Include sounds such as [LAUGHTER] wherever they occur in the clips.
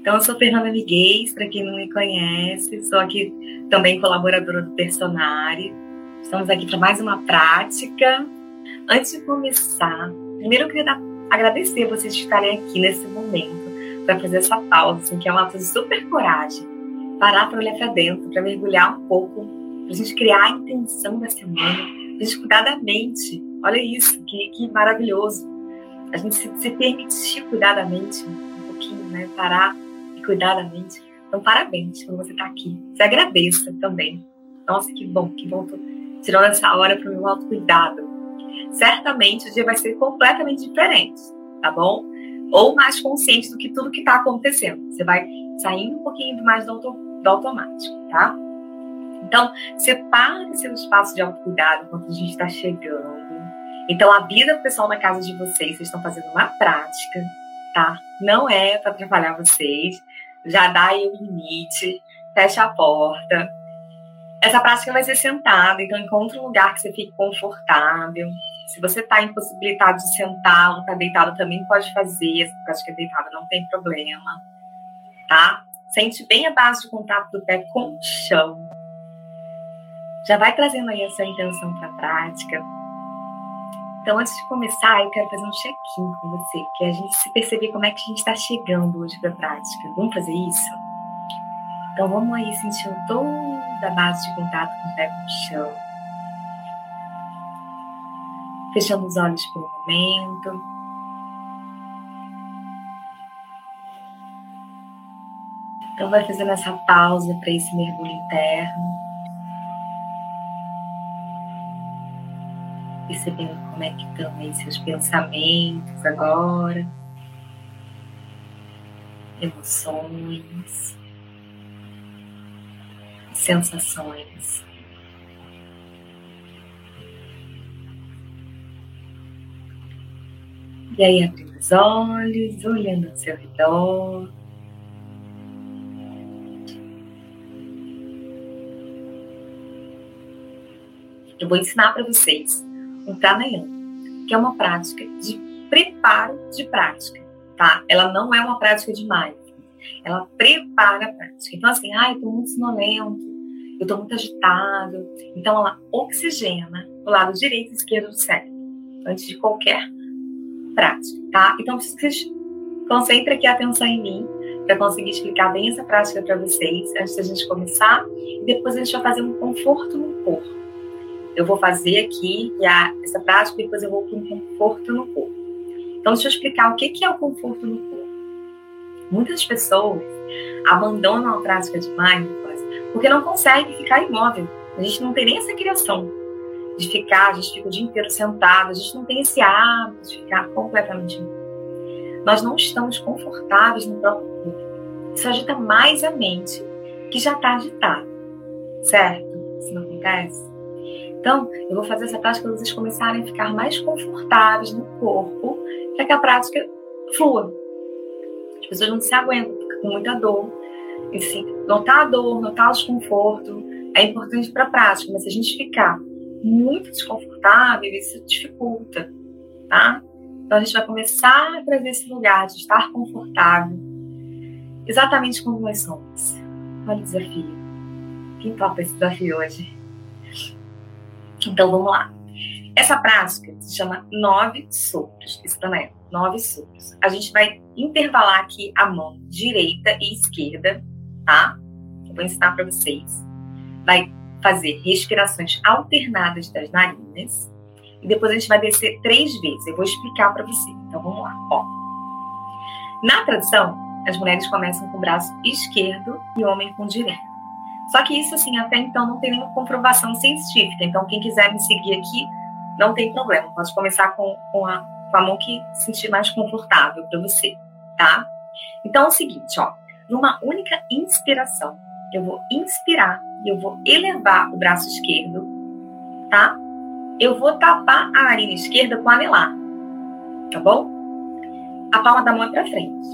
Então, eu sou Fernanda Miguez, para quem não me conhece, sou aqui também colaboradora do Personari. Estamos aqui para mais uma prática. Antes de começar, primeiro eu queria dar, agradecer vocês estarem aqui nesse momento para fazer essa pausa, assim, que é uma de super coragem. Parar para olhar para dentro, para mergulhar um pouco, para a gente criar a intenção da semana, para a gente cuidar da mente. Olha isso, que, que maravilhoso. A gente se, se permitir cuidar da mente um pouquinho, né? Parar cuidadamente. Então, parabéns por você estar aqui. Se agradeça também. Nossa, que bom, que bom. Tô tirando essa hora para o meu autocuidado. Certamente o dia vai ser completamente diferente, tá bom? Ou mais consciente do que tudo que está acontecendo. Você vai saindo um pouquinho mais do, auto, do automático, tá? Então, separe seu espaço de autocuidado enquanto a gente está chegando. Então, a vida pessoal na casa de vocês, vocês estão fazendo uma prática, tá? Não é para atrapalhar vocês já dá aí o limite, fecha a porta. Essa prática vai ser sentada, então encontre um lugar que você fique confortável. Se você está impossibilitado de sentar ou está deitado, também pode fazer. Essa prática deitada não tem problema, tá? Sente bem a base de contato do pé com o chão. Já vai trazendo aí essa intenção para a prática. Então, antes de começar, eu quero fazer um check-in com você, que a gente se perceber como é que a gente está chegando hoje para a prática. Vamos fazer isso? Então, vamos aí sentindo toda a base de contato com o pé com o chão. Fechando os olhos por um momento. Então, vai fazendo essa pausa para esse mergulho interno. Percebendo como é que estão aí seus pensamentos agora, emoções, sensações. E aí abrindo os olhos, olhando ao seu redor. Eu vou ensinar para vocês um pranayama, que é uma prática de preparo de prática, tá? Ela não é uma prática de mindfulness, ela prepara a prática. Então, assim, ah, eu tô muito sonolento, eu tô muito agitado. Então, ela oxigena o lado direito e esquerdo do cérebro, antes de qualquer prática, tá? Então, vocês concentrem aqui a atenção em mim, para conseguir explicar bem essa prática para vocês, antes da gente começar, e depois a gente vai fazer um conforto no corpo eu vou fazer aqui a, essa prática e depois eu vou para um conforto no corpo. Então, deixa eu explicar o que, que é o conforto no corpo. Muitas pessoas abandonam a prática de mindfulness porque não conseguem ficar imóvel. A gente não tem nem essa criação de ficar, a gente fica o dia inteiro sentado, a gente não tem esse hábito de ficar completamente imóvel. Nós não estamos confortáveis no próprio corpo. Isso agita mais a mente, que já está agitada, certo? Isso não acontece? Então, eu vou fazer essa prática para vocês começarem a ficar mais confortáveis no corpo, para que a prática flua. As pessoas não se aguentam, com muita dor. Enfim, notar a dor, notar o desconforto é importante para a prática, mas se a gente ficar muito desconfortável, isso dificulta, tá? Então a gente vai começar a trazer esse lugar de estar confortável, exatamente como nós somos. Olha o desafio. Quem topa esse desafio hoje? Então vamos lá. Essa prática se chama nove sopros. Isso também é nove sopros. A gente vai intervalar aqui a mão direita e esquerda, tá? Eu vou ensinar para vocês. Vai fazer respirações alternadas das narinas e depois a gente vai descer três vezes. Eu vou explicar para você. Então vamos lá. Ó. Na tradição, as mulheres começam com o braço esquerdo e o homem com o direito. Só que isso, assim, até então não tem nenhuma comprovação científica. Então, quem quiser me seguir aqui, não tem problema. Pode começar com, com, a, com a mão que sentir mais confortável para você, tá? Então, é o seguinte, ó. numa única inspiração. Eu vou inspirar e eu vou elevar o braço esquerdo, tá? Eu vou tapar a narina esquerda com anelar, tá bom? A palma da mão é pra frente.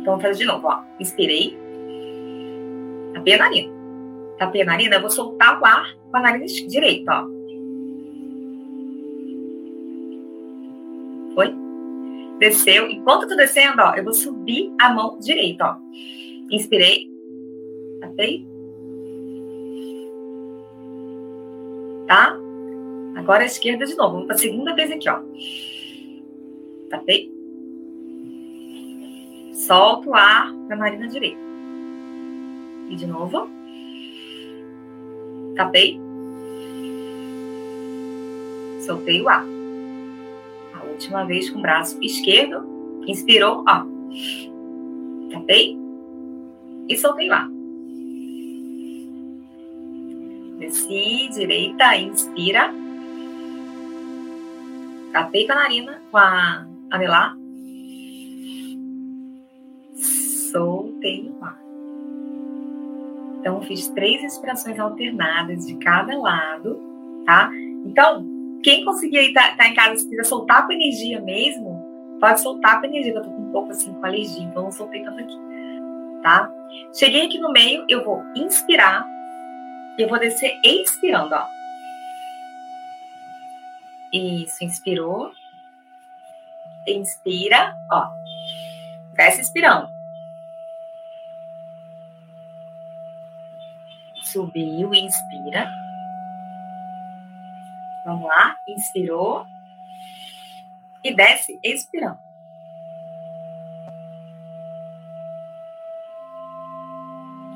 Então, vamos fazer de novo, ó. Inspirei. Tapei a narina. Tapei a narina, eu vou soltar o ar com a narina direita, ó. Foi? Desceu. Enquanto eu tô descendo, ó, eu vou subir a mão direita, ó. Inspirei. Tapei. Tá? Agora a esquerda de novo. Vamos pra segunda vez aqui, ó. Tapei. Solta o ar na narina direita. E de novo. Tapei. Soltei o ar. A última vez com o braço esquerdo. Inspirou, ó. Tapei. E soltei o ar. Desci, direita, inspira. Tapei com a narina, com a anelar soltei o ar. Então, fiz três respirações alternadas de cada lado, tá? Então, quem conseguir aí tá, tá em casa, se quiser soltar com energia mesmo, pode soltar com energia, eu tô com um pouco assim com alergia, então não soltei tanto aqui, tá? Cheguei aqui no meio, eu vou inspirar, eu vou descer expirando, ó. Isso, inspirou. Inspira, ó. Desce expirando. Subiu, inspira. Vamos lá, inspirou. E desce, expirando.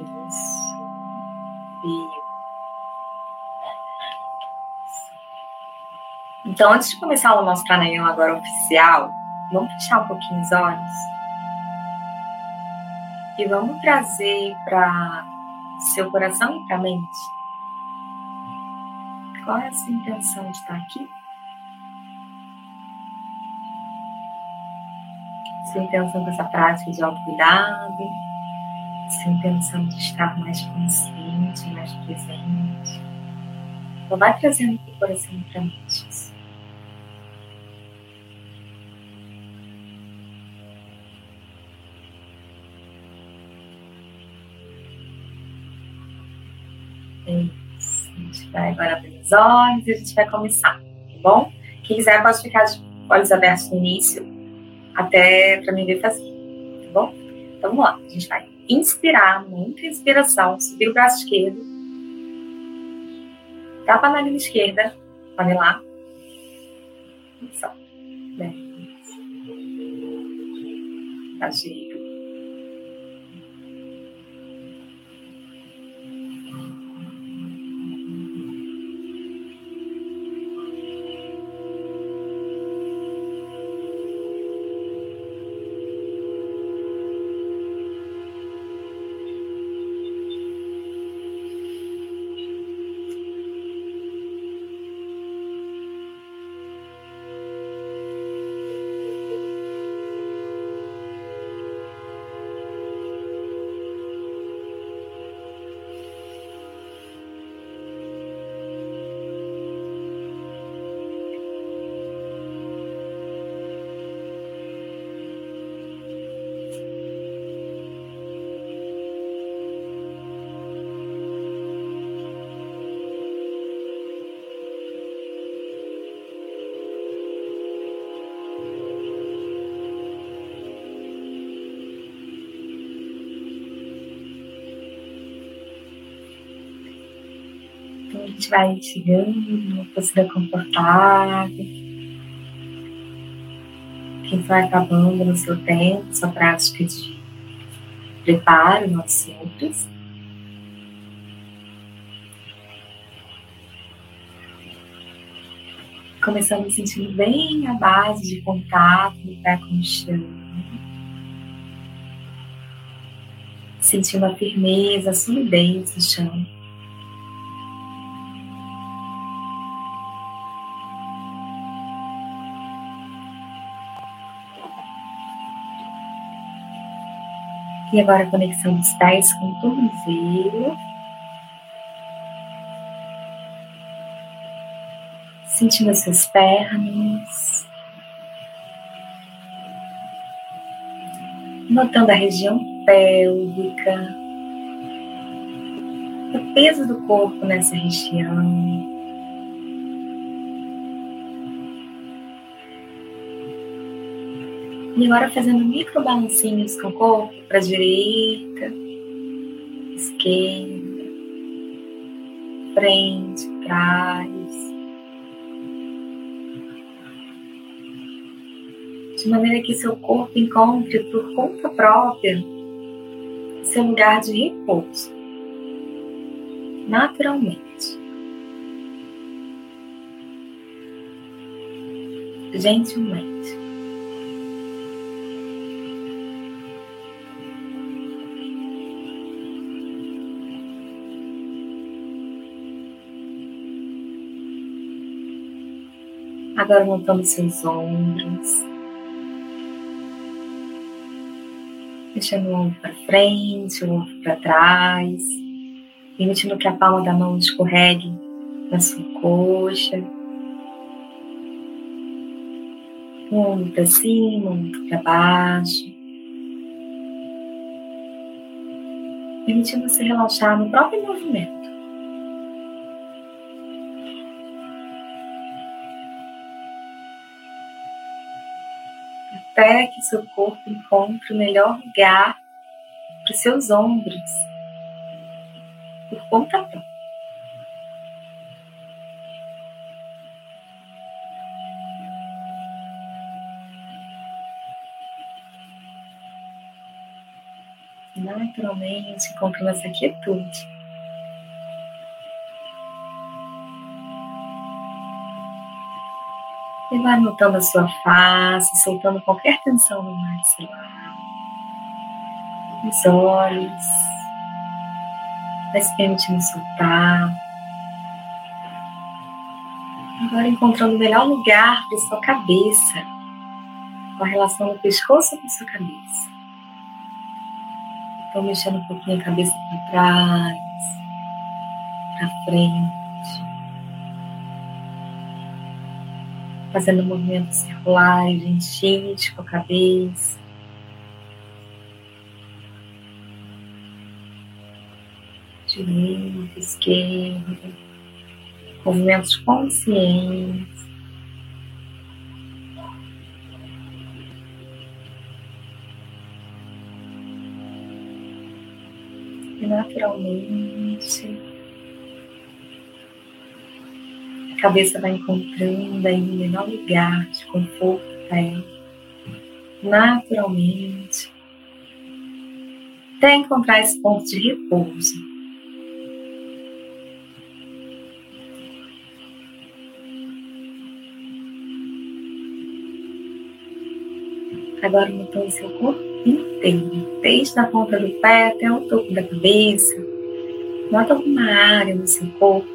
Isso. Então, antes de começar o nosso pranayama agora oficial, vamos fechar um pouquinho os olhos e vamos trazer para seu coração e para a mente. Qual é a sua intenção de estar aqui? Sua intenção com essa prática de autocuidado, sua intenção de estar mais consciente, mais presente. Então, vai trazendo o coração para a mente. Vai agora abrir os olhos e a gente vai começar, tá bom? Quem quiser pode ficar de olhos abertos no início, até para mim ver fazer, tá bom? Então vamos lá, a gente vai inspirar, muita inspiração, subir o braço esquerdo, tapa na linha esquerda, lá. Só. Bem. Agir. A gente vai chegando postura confortável. Quem vai acabando no seu tempo, sua prática de preparo nossos simples. Começando sentindo bem a base de contato do pé com o chão. Sentindo a firmeza, a solidez do chão. E agora a conexão dos pés com o tornozelo. Sentindo as suas pernas. Notando a região pélvica. O peso do corpo nessa região. E agora fazendo micro balancinhos com o corpo para direita, esquerda, frente, trás. De maneira que seu corpo encontre por conta própria seu lugar de repouso, naturalmente. Gentilmente. Agora montando seus ombros. Deixando o ombro para frente, o ombro para trás. Permitindo que a palma da mão escorregue na sua coxa. O ombro para cima, o ombro para baixo. Permitindo você relaxar no próprio movimento. Até que seu corpo encontre o melhor lugar para os seus ombros, por conta própria. Naturalmente, encontre essa quietude. E vai notando a sua face, soltando qualquer tensão no maxilar. Os olhos. Vai se permitindo soltar. Agora encontrando o melhor lugar para sua cabeça. Com a relação do pescoço com a sua cabeça. Então mexendo um pouquinho a cabeça para trás, para frente. Fazendo movimentos circulares, gentis com a cabeça. Direita, esquerda, movimentos conscientes. Naturalmente cabeça vai encontrando aí um menor lugar de conforto para ela, naturalmente, até encontrar esse ponto de repouso. Agora mudando seu corpo inteiro, desde a ponta do pé até o topo da cabeça. Nota alguma área no seu corpo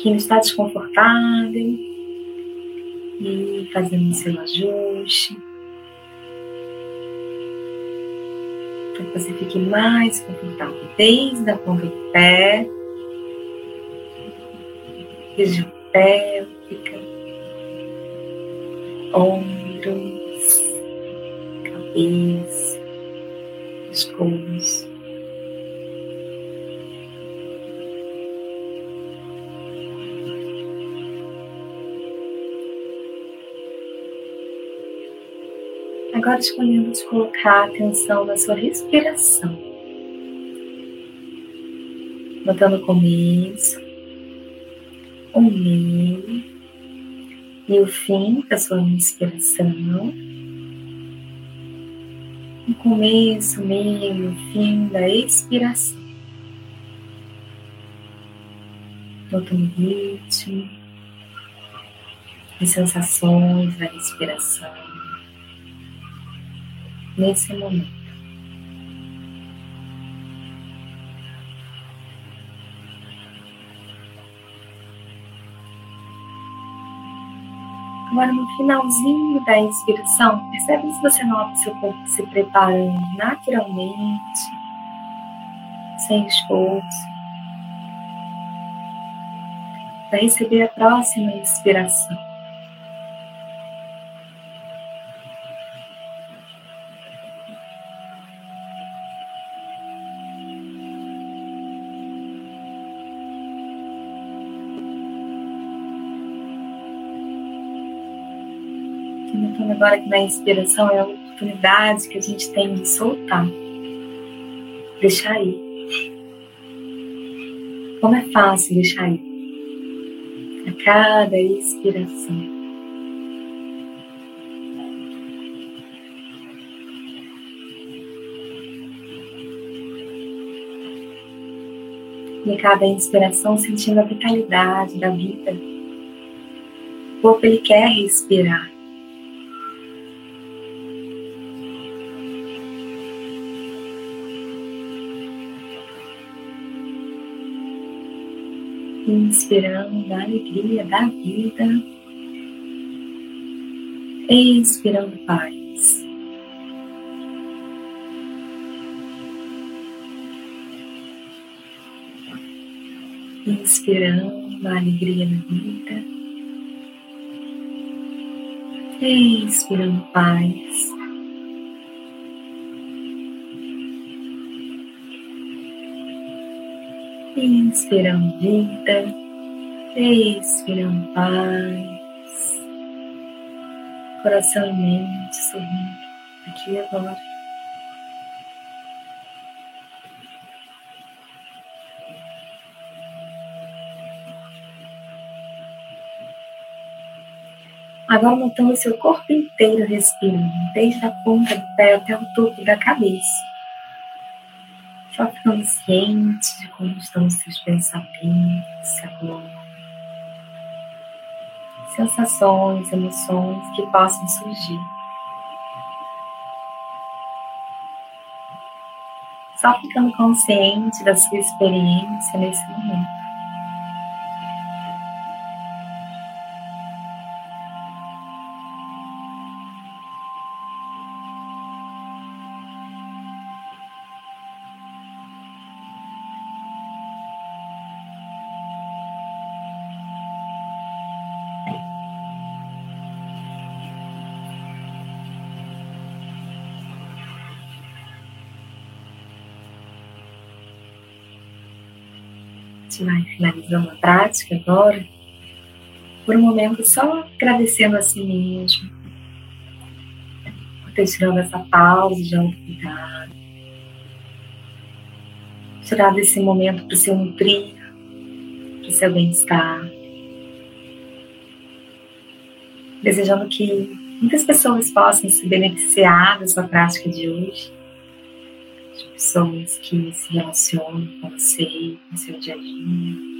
que não está desconfortável e fazendo o seu ajuste para que você fique mais confortável desde a ponta do pé, região pélvica, ombros, cabeça, pescoço. Agora escolhendo de colocar atenção na sua respiração. Notando o começo, o meio e o fim da sua respiração. O começo, o meio e o fim da expiração. Notando o ritmo, as sensações da respiração nesse momento. Agora, no finalzinho da inspiração, percebe se você nota seu corpo se preparando naturalmente, sem esforço, para receber a próxima inspiração. Agora que na inspiração é a oportunidade que a gente tem de soltar, deixar ir. Como é fácil deixar ir. A cada expiração. E cada inspiração sentindo a vitalidade da vida. O corpo ele quer respirar. Inspirando a alegria da vida, expirando paz. Inspirando a alegria da vida, expirando paz. Inspirando vida, expirando paz, coração e mente sorrindo aqui e agora. Agora montando seu corpo inteiro respirando, desde a ponta do pé até o topo da cabeça. Só ficando ciente de como estão os seus pensamentos agora. Sensações, emoções que possam surgir. Só ficando consciente da sua experiência nesse momento. Gente vai finalizando a prática agora, por um momento só agradecendo a si mesmo, por ter tirado essa pausa de autocuidado, tirado esse momento para o seu nutrir, para o seu bem-estar, desejando que muitas pessoas possam se beneficiar da sua prática de hoje pessoas que se relacionam com você, no seu dia a dia.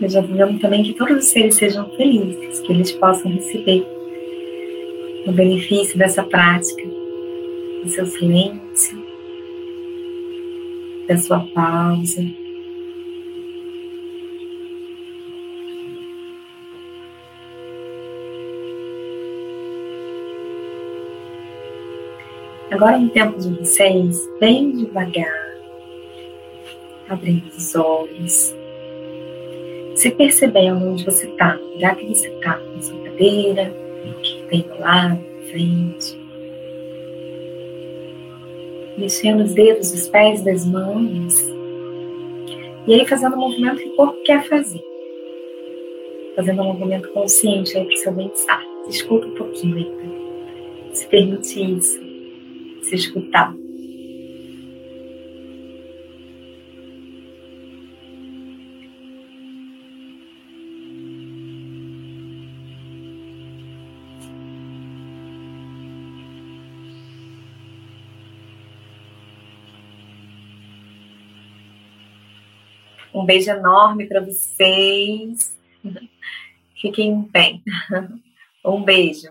Desejando também que todos os seres sejam felizes, que eles possam receber o benefício dessa prática, do seu silêncio, da sua pausa. Agora no tempo de vocês, bem devagar, abrindo os olhos, se percebendo onde você está, já que você está na sua cadeira, o que tem do lado, frente. Mexendo os dedos dos pés das mãos. E aí fazendo o movimento que o corpo quer fazer. Fazendo um movimento consciente aí para o seu bem-estar. Escuta um pouquinho ainda. Se permite isso se escutar. Um beijo enorme para vocês. [LAUGHS] Fiquem bem. [LAUGHS] Um beijo.